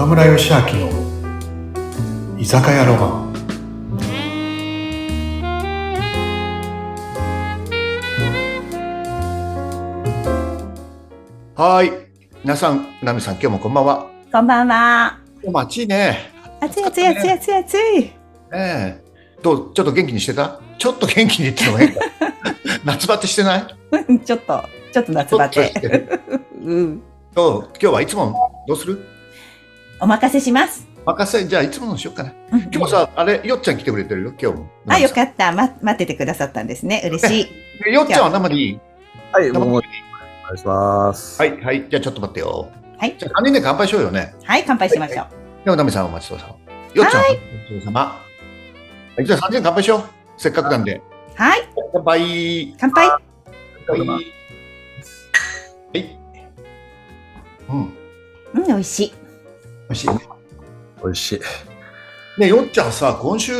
中村義明の居酒屋ロマン。はい。皆さんナミさん今日もこんばんは。こんばんは。今日も暑いね。暑い暑い暑い暑い暑い。ねえ。どうちょっと元気にしてた？ちょっと元気にってのも変か 夏バテしてない？ちょっと、ちょっと夏バテ。うん。今日はいつもどうする？お任せします。任せじゃあいつものしようかなうん今日もさあれよっちゃん来てくれてるよ今日もあ、よかった。ま、待っててくださったんですね。嬉しい。たよっちゃんは生でいい？はい、生でいい？もうお願いします。はいはいじゃあちょっと待ってよはい。じゃあ3人で乾杯しようよねはい、乾杯しましょう。では、ナミさんお待ちどうさま。よっちゃん、お待ちどうさま。はい、じゃあ3人で乾杯しよう。せっかくなんで。はい、乾杯。乾杯。はい。はい。うん。うん、美味しい。美味しいね。美味しい。ねよっちゃんさ、今週、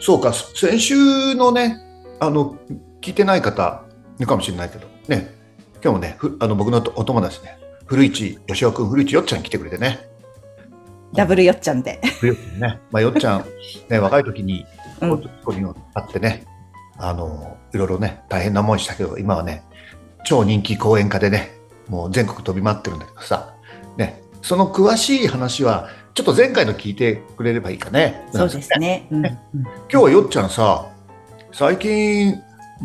そうか、先週のね、あの、聞いてない方、いるかもしれないけど、ね、今日もね、ふあの僕のお友達ね、古市、吉尾君、古市よっちゃん来てくれてね。ダブルよっちゃんで。ね、まあ、よっちゃん、ね、若い時に、うんここにあってね、あの、いろいろね、大変な思いしたけど、今はね、超人気講演家でね、もう全国飛び回ってるんだけどさ、ね、その詳しい話は、ちょっと前回の聞いてくれればいいかね。そうですね。うん。うん今日はよっちゃんさ、最近、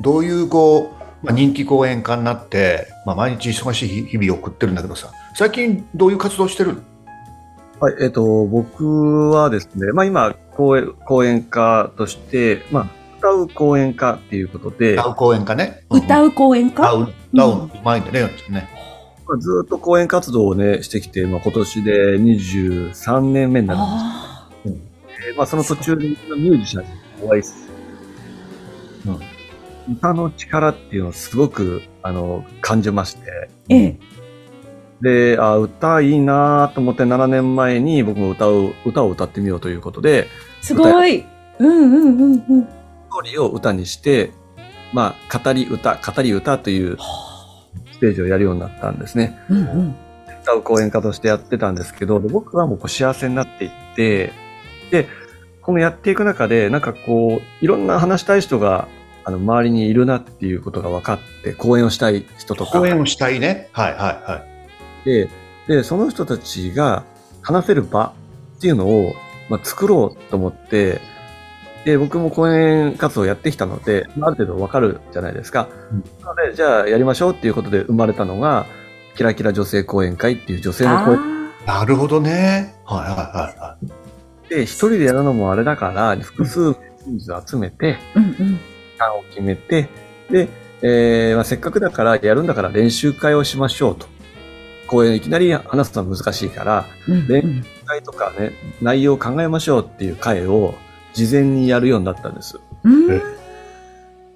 どういうこう、まあ、人気講演家になって、まあ、毎日忙しい日々を送ってるんだけどさ、最近どういう活動してるの？はい、えっ、と、僕はですね、まあ今、講演講演家として、まあ、歌う講演家っていうことで、歌う講演家ね。う歌う講演家？歌う、歌う、うまいんだね、よっちゃんね。まあずっと講演活動をね、してきて、まあ今年で23年目になるんあですけど、まあその途中でミュージシャンにお会いする。うん。歌の力っていうのをすごく、あの、感じまして、ーええ。で、あ歌いいなと思って7年前に僕も歌う、歌を歌ってみようということで、すごい。うんうんうんうん。ストーリーを歌にして、まあ、語り歌、語り歌というステージをやるようになったんですね。うんうん。歌う講演家としてやってたんですけど、僕はもうこう幸せになっていって、で、このやっていく中で、なんかこう、いろんな話したい人が、あの、周りにいるなっていうことが分かって、講演をしたい人とか。講演をしたいね。はいはいはい。で、で、その人たちが話せる場っていうのを、まあ、作ろうと思って、で、僕も講演活動をやってきたので、まあある程度わかるじゃないですか。うんなので、じゃあやりましょうっていうことで生まれたのが、キラキラ女性講演会っていう女性の講演あなるほどね。はいはいはいはい。で、一人でやるのもあれだから、複数人数集めて、ーうんうん。時間を決めて、で、えーまあ、せっかくだからやるんだから練習会をしましょうと。講演いきなり話すのは難しいから、でうんうん会とかね、内容を考えましょうっていう会を事前にやるようになったんです。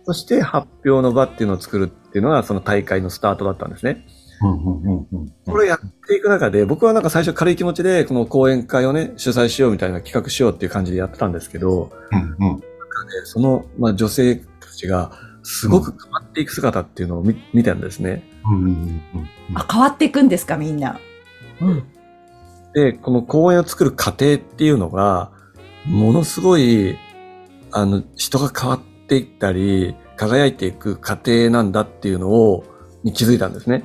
そして発表の場っていうのを作るっていうのがその大会のスタートだったんですね。これをやっていく中で、僕はなんか最初軽い気持ちでこの講演会をね、主催しようみたいな企画しようっていう感じでやってたんですけど、うんうんでその、まあ、女性たちがすごく変わっていく姿っていうのを見見たんですね。うんうんうんあ、変わっていくんですか、みんな。うん。で、この公園を作る過程っていうのが、ものすごい、あの、人が変わっていったり、輝いていく過程なんだっていうのを、に気づいたんですね。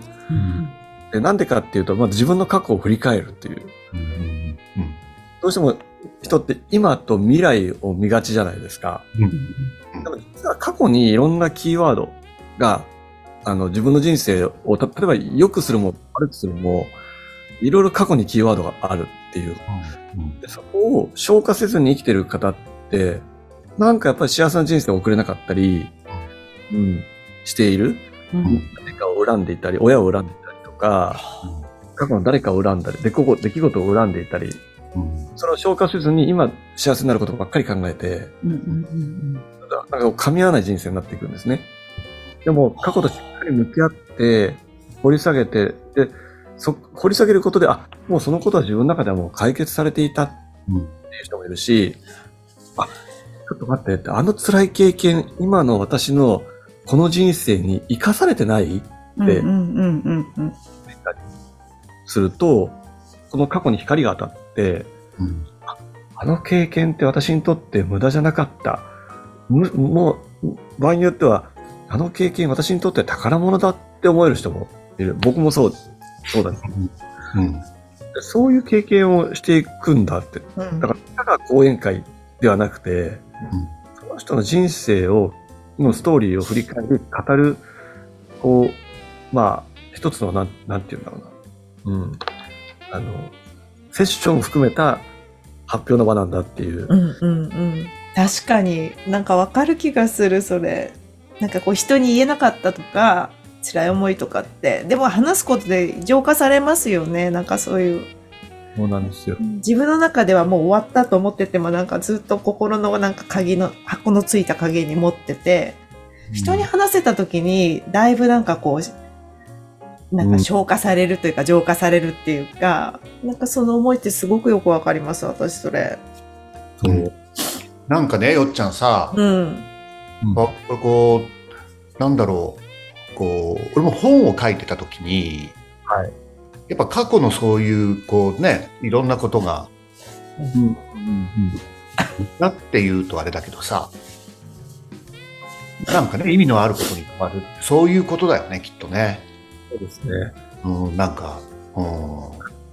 で、なんでかっていうと、まず自分の過去を振り返るっていう。うんうんどうしても人って今と未来を見がちじゃないですか。うんでも実は過去にいろんなキーワードが、あの、自分の人生を、た例えば良くするも悪くするも、いろいろ過去にキーワードがあるっていう。うんでそこを消化せずに生きてる方って、なんかやっぱり幸せな人生を送れなかったり、うん、している。うん。誰かを恨んでいたり、親を恨んでいたりとか、過去の誰かを恨んだり、出来事出来事を恨んでいたり、うん。それを消化せずに今幸せになることばっかり考えて、うんうんなんか噛み合わない人生になっていくんですね。でも過去としっかり向き合って、掘り下げて、で、そ、掘り下げることで、あ、もうそのことは自分の中ではもう解決されていたってうんいう人もいるし、あ、ちょっと待ってって、あの辛い経験、今の私のこの人生に生かされてない？うん。うんうんうんうんうん。すると、この過去に光が当たって、うんあの経験って私にとって無駄じゃなかった。むもう、場合によっては、あの経験私にとって宝物だって思える人もいる。僕もそう、そうだね。うん。そういう経験をしていくんだって。うんだから、ただ講演会ではなくて、その人の人生を、のストーリーを振り返り、語る、こう、まあ、一つの、なん、なんて言うんだろうな。うん。あの、セッションを含めた発表の場なんだっていう。うんうんうん。確かになんかわかる気がする、それ。なんかこう人に言えなかったとか、辛い思いとかって。でも話すことで浄化されますよね。なんかそういう。そうなんですよ。自分の中ではもう終わったと思っててもなんかずっと心のなんか鍵の、箱のついた鍵に持ってて、人に話せた時にだいぶなんかこう、なんか消化されるというか浄化されるっていうか、なんかその思いってすごくよくわかります、私それ。そう。うんなんかね、よっちゃんさ、うん。あこれこう、なんだろう、こう、俺も本を書いてた時に、はい。やっぱ過去のそういう、こうね、いろんなことが、うん。うん。なって言うとあれだけどさ、なん。かね、意味のあることに変わる。そういうことだよね、きっとね。そうですね。うん、なん。か、うん。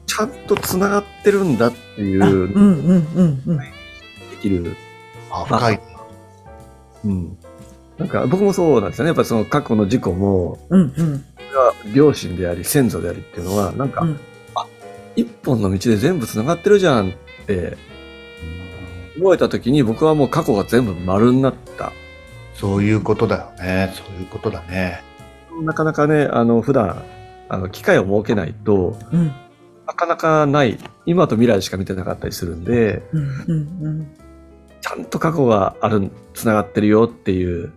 ちゃん。と繋がってるん。だっていう、あうん。うん。うん。うん。できる。あ、深い。うん。なんか僕もそうなんですよね。やっぱその過去の事故も、うんうん。両親であり先祖でありっていうのは、なんか、うん一本の道で全部繋がってるじゃんって思えた時に僕はもう過去が全部丸になった。そういうことだよね。そういうことだね。なかなかね、あの、普段、あの、機会を設けないと、うんなかなかない、今と未来しか見てなかったりするんで、うんうんちゃんと過去がある、繋がってるよっていう、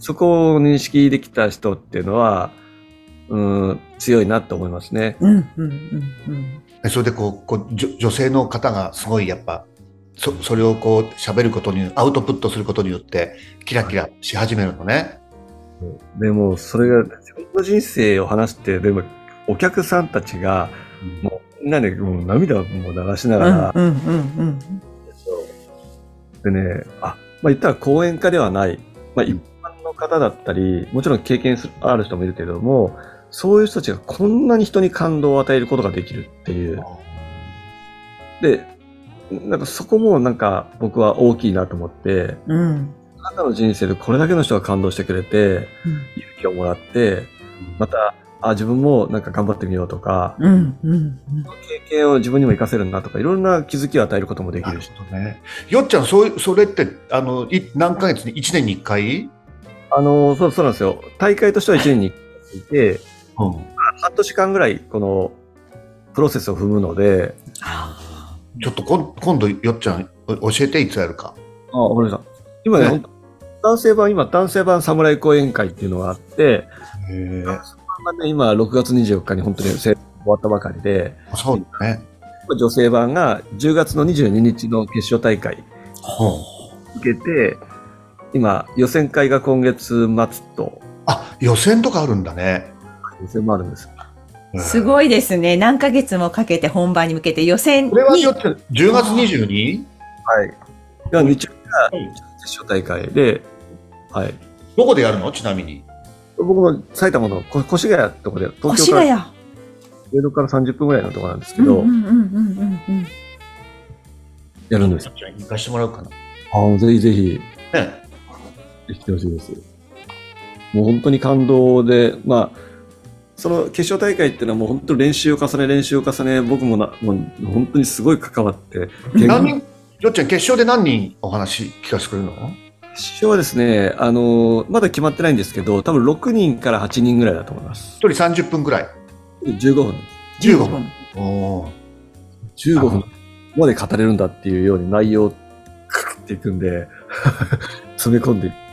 そこを認識できた人っていうのは、うん、強いなって思いますね。うんうんうんうん。でそれでこう、こう女女性の方がすごいやっぱ、そそれをこう喋ることに、アウトプットすることによって、キラキラし始めるのね。でも、それが自分の人生を話して、でも、お客さんたちが、もう、みんなでもう涙をもう流しながら、うんうんうん。でね、あ、まあ言ったら講演家ではない、まあ一般の方だったり、もちろん経験ある人もいるけれども、そういう人たちがこんなに人に感動を与えることができるっていう。で、なんかそこもなんか僕は大きいなと思って、うんあなたの人生でこれだけの人が感動してくれて、勇気をもらって、また、あ、自分もなんか頑張ってみようとか、うんうん経験を自分にも活かせるんだとか、いろんな気づきを与えることもできなるる。ね。よっちゃん、そう、それって、あの、い何ヶ月に、1年に1回？あの、そう、そうなんですよ。大会としては1年に1回いて、うん。半年間ぐらい、この、プロセスを踏むので、ちょっとこん今度、よっちゃん、お教えて、いつやるか？あ、わかりました。今ね、ね男性版、今、男性版侍講演会っていうのがあって、へえ。まあね、今、6月24日に本当に終わったばかりで、そうだね。女性版が10月の22日の決勝大会受けて、今、予選会が今月末と、あ、予選とかあるんだね。予選もあるんです。すい。ごいですね。何ヶ月もかけて本番に向けて予選これはによっちゃん、10月 22? はい。が日曜日が決勝大会で、はい。どこでやるの？ちなみに。僕も埼玉のこ越谷ってとこで、東越京から、谷。上野から30分ぐらいのところなんですけど、うんうんうんうんうんうん。やるんです。行かしてもらおうかな。ああ、ぜひぜひ、ね。ぜひ来てほしいです。もう本当に感動で、まあ、その決勝大会っていうのはもう本当に練習を重ね、練習を重ね、僕もな、もう本当にすごい関わって、何人、よっちゃん、決勝で何人お話聞かせてくれるの？決勝はですね、あのーまだ決まってないんですけど、多分6人から8人ぐらいだと思います。一人30分くらい。15分。15分。おー15分まで語れるんだっていうように内容をクッていくんで、詰め込んで、研ぎ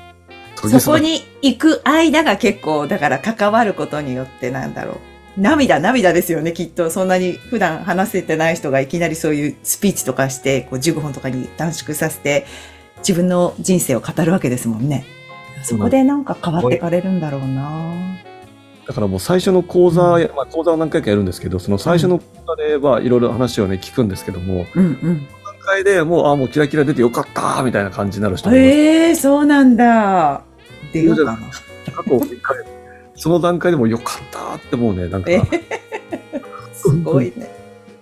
そこに行く間が結構、だから関わることによってなんだろう。涙、涙ですよね、きっと。そんなに普段話せてない人がいきなりそういうスピーチとかして、こう15分とかに短縮させて、自分の人生を語るわけですもんね。そこでなんか変わってかれるんだろうなだからもう最初の講座、まあ、講座を何回かやるんですけど、その最初の講座ではいろいろ話をね、聞くんですけども、うんうん。段階でもう、あ、もうキラキラ出てよかったみたいな感じになる人もいます。ええそうなんだ。出ようかな。過去を振り返るその段階でもよかったってもうね、なんか、えそうすごいね。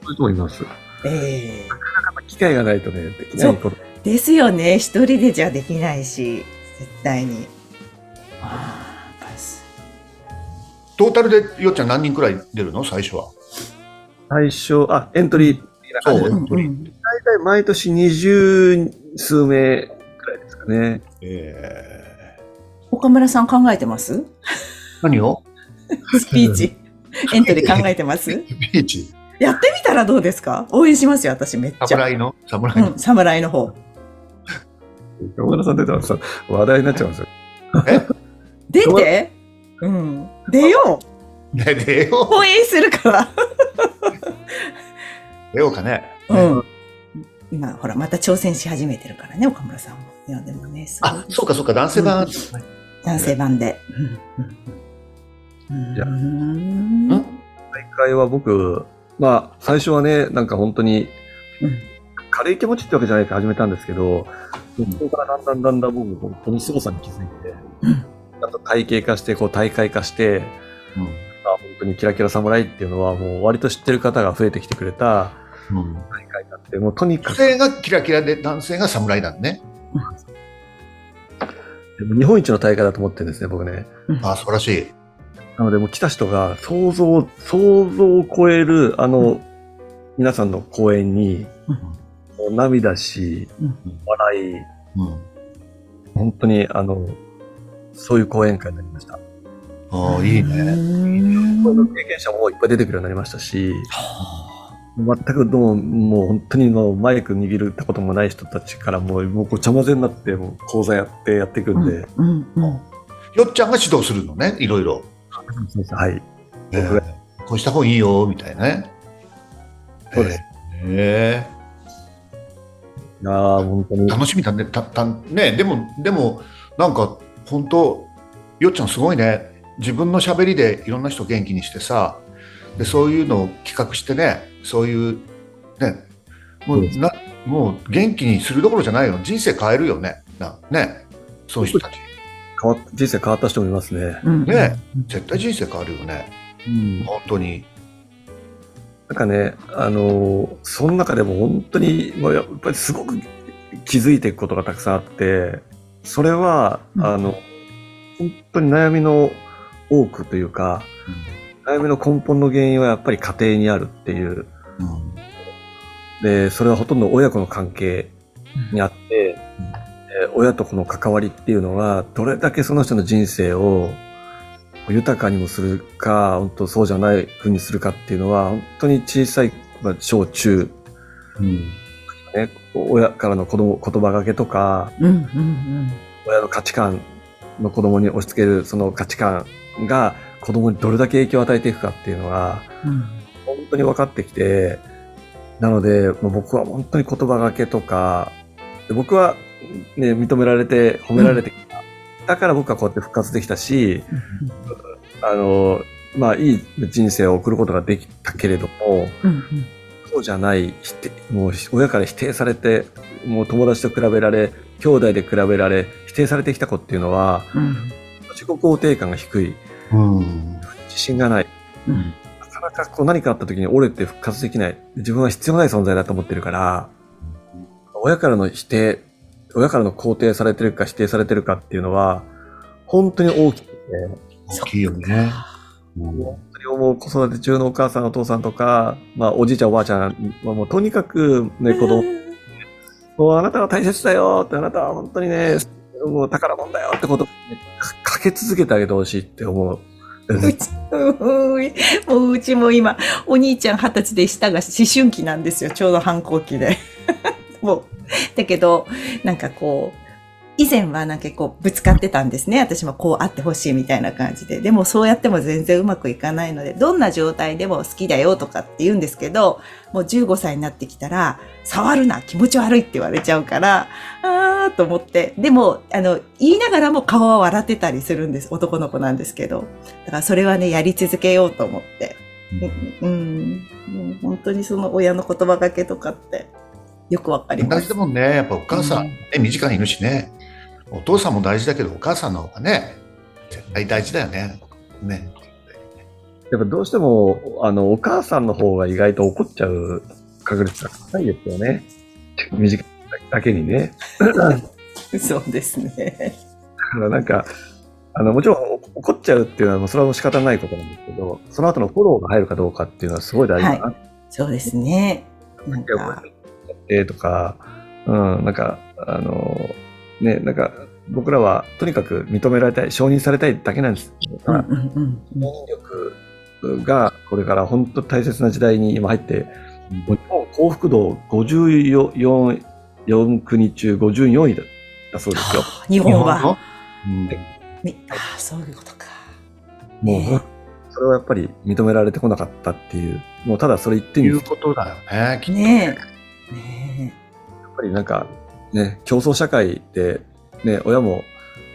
いう人もいます。ええ機会がないとね、できないこと。ですよね。一人でじゃできないし、絶対に。ああ、パス。トータルでよっちゃん何人くらい出るの？最初は。最初、あ、エントリー的な感じでそう大体毎年二十数名くらいですかね。え岡村さん考えてます？ー、何を？スピーチ。エントリー考えてます？ビーチ。やってみたらどうですか？応援しますよ、私めっちゃ。侍の？侍の、うん、侍の方。山村さん出たらさ、話題になっちゃうんですよ。出て？う？ん。出ようね、出よ応援するから。う。出ようかね。うん。今、ほら、また挑戦し始めてるからね、岡村さんも。いや、でもね、すごいあ、そうかそうか、男性版。男性版で。うん。うん。いやうん。ん大会は僕、まあ、最初はね、なんか本当に、うん軽い気持ちってわけじゃないから始めたんですけど、そこからだんだんだんだん僕、この凄さに気づいて、うんちゃんと体系化して、こう大会化して、うんあ本当にキラキラ侍っていうのはもう割と知ってる方が増えてきてくれたうん大会だって、もうとにかく、女性がキラキラで男性が侍なんね。日本一の大会だと思ってるんですね、僕ね。あ、素晴らしい。なので、もう来た人が想像、想像を超える、あの、皆さんの公演に、もう涙し、うん笑い、うん。本当に、あの、そういう講演会になりました。ああ、いいね。ねこの経験者もいっぱい出てくるようになりましたし、全くどうもう本当にもうマイク握るったこともない人たちからもうもうごちゃ混ぜになってもう講座やってやっていくんで、うんうん。よっちゃんが指導するのね、いろいろ。はい。えーこうした方がいいよ、みたいなね。そうです。えいやー本当にー、楽しみだね。たたねでも、でも、なんか、本当よっちゃんすごいね。自分の喋りでいろんな人元気にしてさ、でそういうのを企画してね、そういう、ね、もそうなもう元気にするどころじゃないよ。人生変えるよね。なね、そういう人たち。変わっ人生変わった人もいますね。うんね絶対人生変わるよね。うん本当に。なんかね、あのーその中でも本当に、もうやっぱりすごく気づいていくことがたくさんあって、それは、うんあの、本当に悩みの多くというか、悩みの根本の原因はやっぱり家庭にあるっていう。うんで、それはほとんど親子の関係にあって、えー親と子の関わりっていうのは、どれだけその人の人生を豊かにもするか、本当そうじゃない風にするかっていうのは、本当に小さい、まあ、小中、うんね、親からの子供、言葉がけとか、うんうん親の価値観の子供に押し付けるその価値観が子供にどれだけ影響を与えていくかっていうのが、うん。本当に分かってきて、なので、まあ僕は本当に言葉がけとか、で僕は、ね、認められて、褒められてきた。だから僕はこうやって復活できたし、あの、まあ、いい人生を送ることができたけれども、うんそうじゃない、否定もう親から否定されて、もう友達と比べられ、兄弟で比べられ、否定されてきた子っていうのは、うん自己肯定感が低い、うん自信がない。うんなかなかこう何かあった時に折れて復活できない。自分は必要ない存在だと思ってるから、親からの否定、親からの肯定されてるか否定されてるかっていうのは、本当に大きくて、大きいよね。本当に思う子育て中のお母さんお父さんとか、まあおじいちゃんおばあちゃんはもうとにかくね、子供、もうあなたは大切だよって、あなたは本当にね、もう宝物だよってことけ続けてあげてほしいって思う。うち、もううちも今、お兄ちゃん二十歳で下が思春期なんですよ。ちょうど反抗期で。もう、だけど、なんかこう、以前はなんかこうぶつかってたんですね。私もこうあってほしいみたいな感じで。でもそうやっても全然うまくいかないので、どんな状態でも好きだよとかって言うんですけど、もう15歳になってきたら、触るな気持ち悪いって言われちゃうから、あーと思って。でも、あの、言いながらも顔は笑ってたりするんです。男の子なんですけど。だからそれはね、やり続けようと思って。うん、うんもう本当にその親の言葉がけとかって、よくわかります同じだ。もんね。やっぱお母さん、ね、身近にいるしね。お父さんも大事だけど、お母さんの方がね、絶対大事だよね。ね。やっぱどうしても、あの、お母さんの方が意外と怒っちゃう確率が高いですよね。短いだけにね。そうですね。だからなんか、あの、もちろんお怒っちゃうっていうのはもうそれはもう仕方ないことなんですけど、その後のフォローが入るかどうかっていうのはすごい大事だなってそうですね。なんか、えとか、うん、なんか、あの、ね、なんか、僕らはとにかく認められたい、承認されたいだけなんですうんうんうん承認力がこれから本当大切な時代に今入って、日本幸福度54 4国中54位だだそうですよ。日本は。の？うんみああ、そういうことか。もう、ねそれはやっぱり認められてこなかったっていう、もうただそれ言っていうみると、ことだよね。きっとねえ。ねやっぱりなんか、ね、競争社会で、ね、親も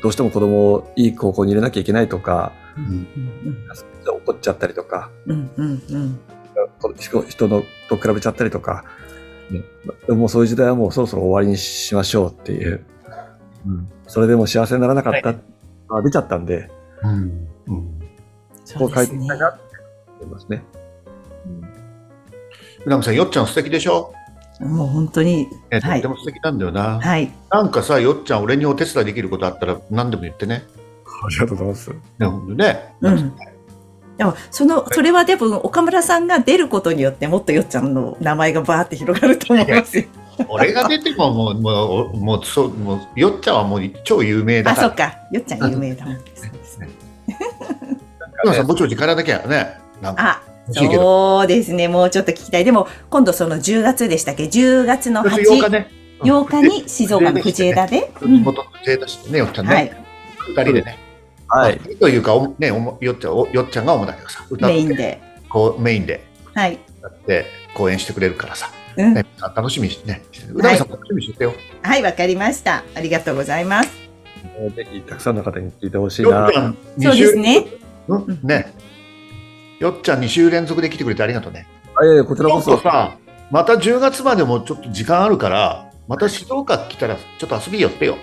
どうしても子供をいい高校に入れなきゃいけないとか、うんえ。うん怒っちゃったりとか、うんうんうん。人人のと比べちゃったりとか、ね、でももうそういう時代はもうそろそろ終わりにしましょうっていう、うん、それでも幸せにならなかった、あ出ちゃったんで、うんうん。そうこう変えていきたいなって思いますね。船木さん、よっちゃん素敵でしょ、もう本当に、ね、とはいっても素敵なんだよな。はい。なんかさ、よっちゃん、俺にお手伝いできることあったら何でも言ってね。ありがとうございます。ね、ほんとね。うん。でも、その、それは多分、岡村さんが出ることによって、もっとよっちゃんの名前がバーって広がると思いますよ。俺が出てももう、もう、もう、そう、もう、よっちゃんはもう超有名だあ、から。そっか。よっちゃん有名だもん。そうですね船木さん、ぼちぼち帰らなきゃね。なんかあ。そうですね。もうちょっと聞きたい。でも、今度その10月でしたっけ ?10 月の8 8日ね。8日に静岡の藤枝で？地元の生だしね、よっちゃんはいね。。二人でね。はい。というか、おね、おもよっちゃん、およっちゃんが主だけどさ、メインで。こう、メインではい。やって、講演してくれるからさ。うんね、楽しみにしてね。うなぎさんも楽しみにしててよ。はい、わかりました。ありがとうございます。ぜひ、たくさんの方に聞いてほしいなそうですね。うん、ね。よっちゃん2週連続で来てくれてありがとうね。あいやいや、こちらこそ。さ、また10月までもちょっと時間あるから、また静岡来たらちょっと遊び寄ってよ。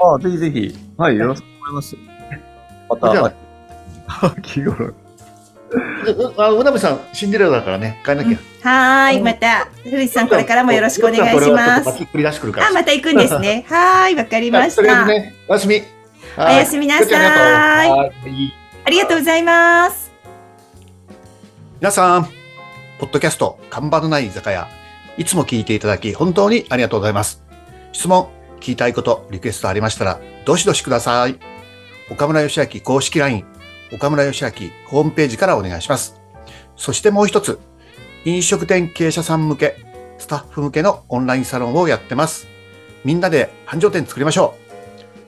あぜひぜひ。はい、よろしくお願いします。まじゃあた、秋頃。うあ、うなべさん、シンデレラだからね、帰んなきゃ。はーい。また、古市さん、これからもよろしくお願いします。バキ繰り出してくるから。あ、また行くんですね。はーい、わかりました。ね、おやすみ。おおやすみなさーいはい。ありがとうございます。皆さん、ポッドキャスト、看板のない居酒屋、いつも聞いていただき、本当にありがとうございます。質問、聞きたいこと、リクエストありましたら、どしどしください。岡村義明公式 LINE、岡村義明ホームページからお願いします。そしてもう一つ、飲食店経営者さん向け、スタッフ向けのオンラインサロンをやってます。みんなで繁盛店作りましょ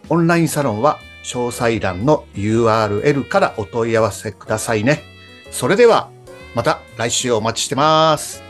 う。オンラインサロンは詳細欄の URL からお問い合わせくださいね。それでは、また来週お待ちしてます。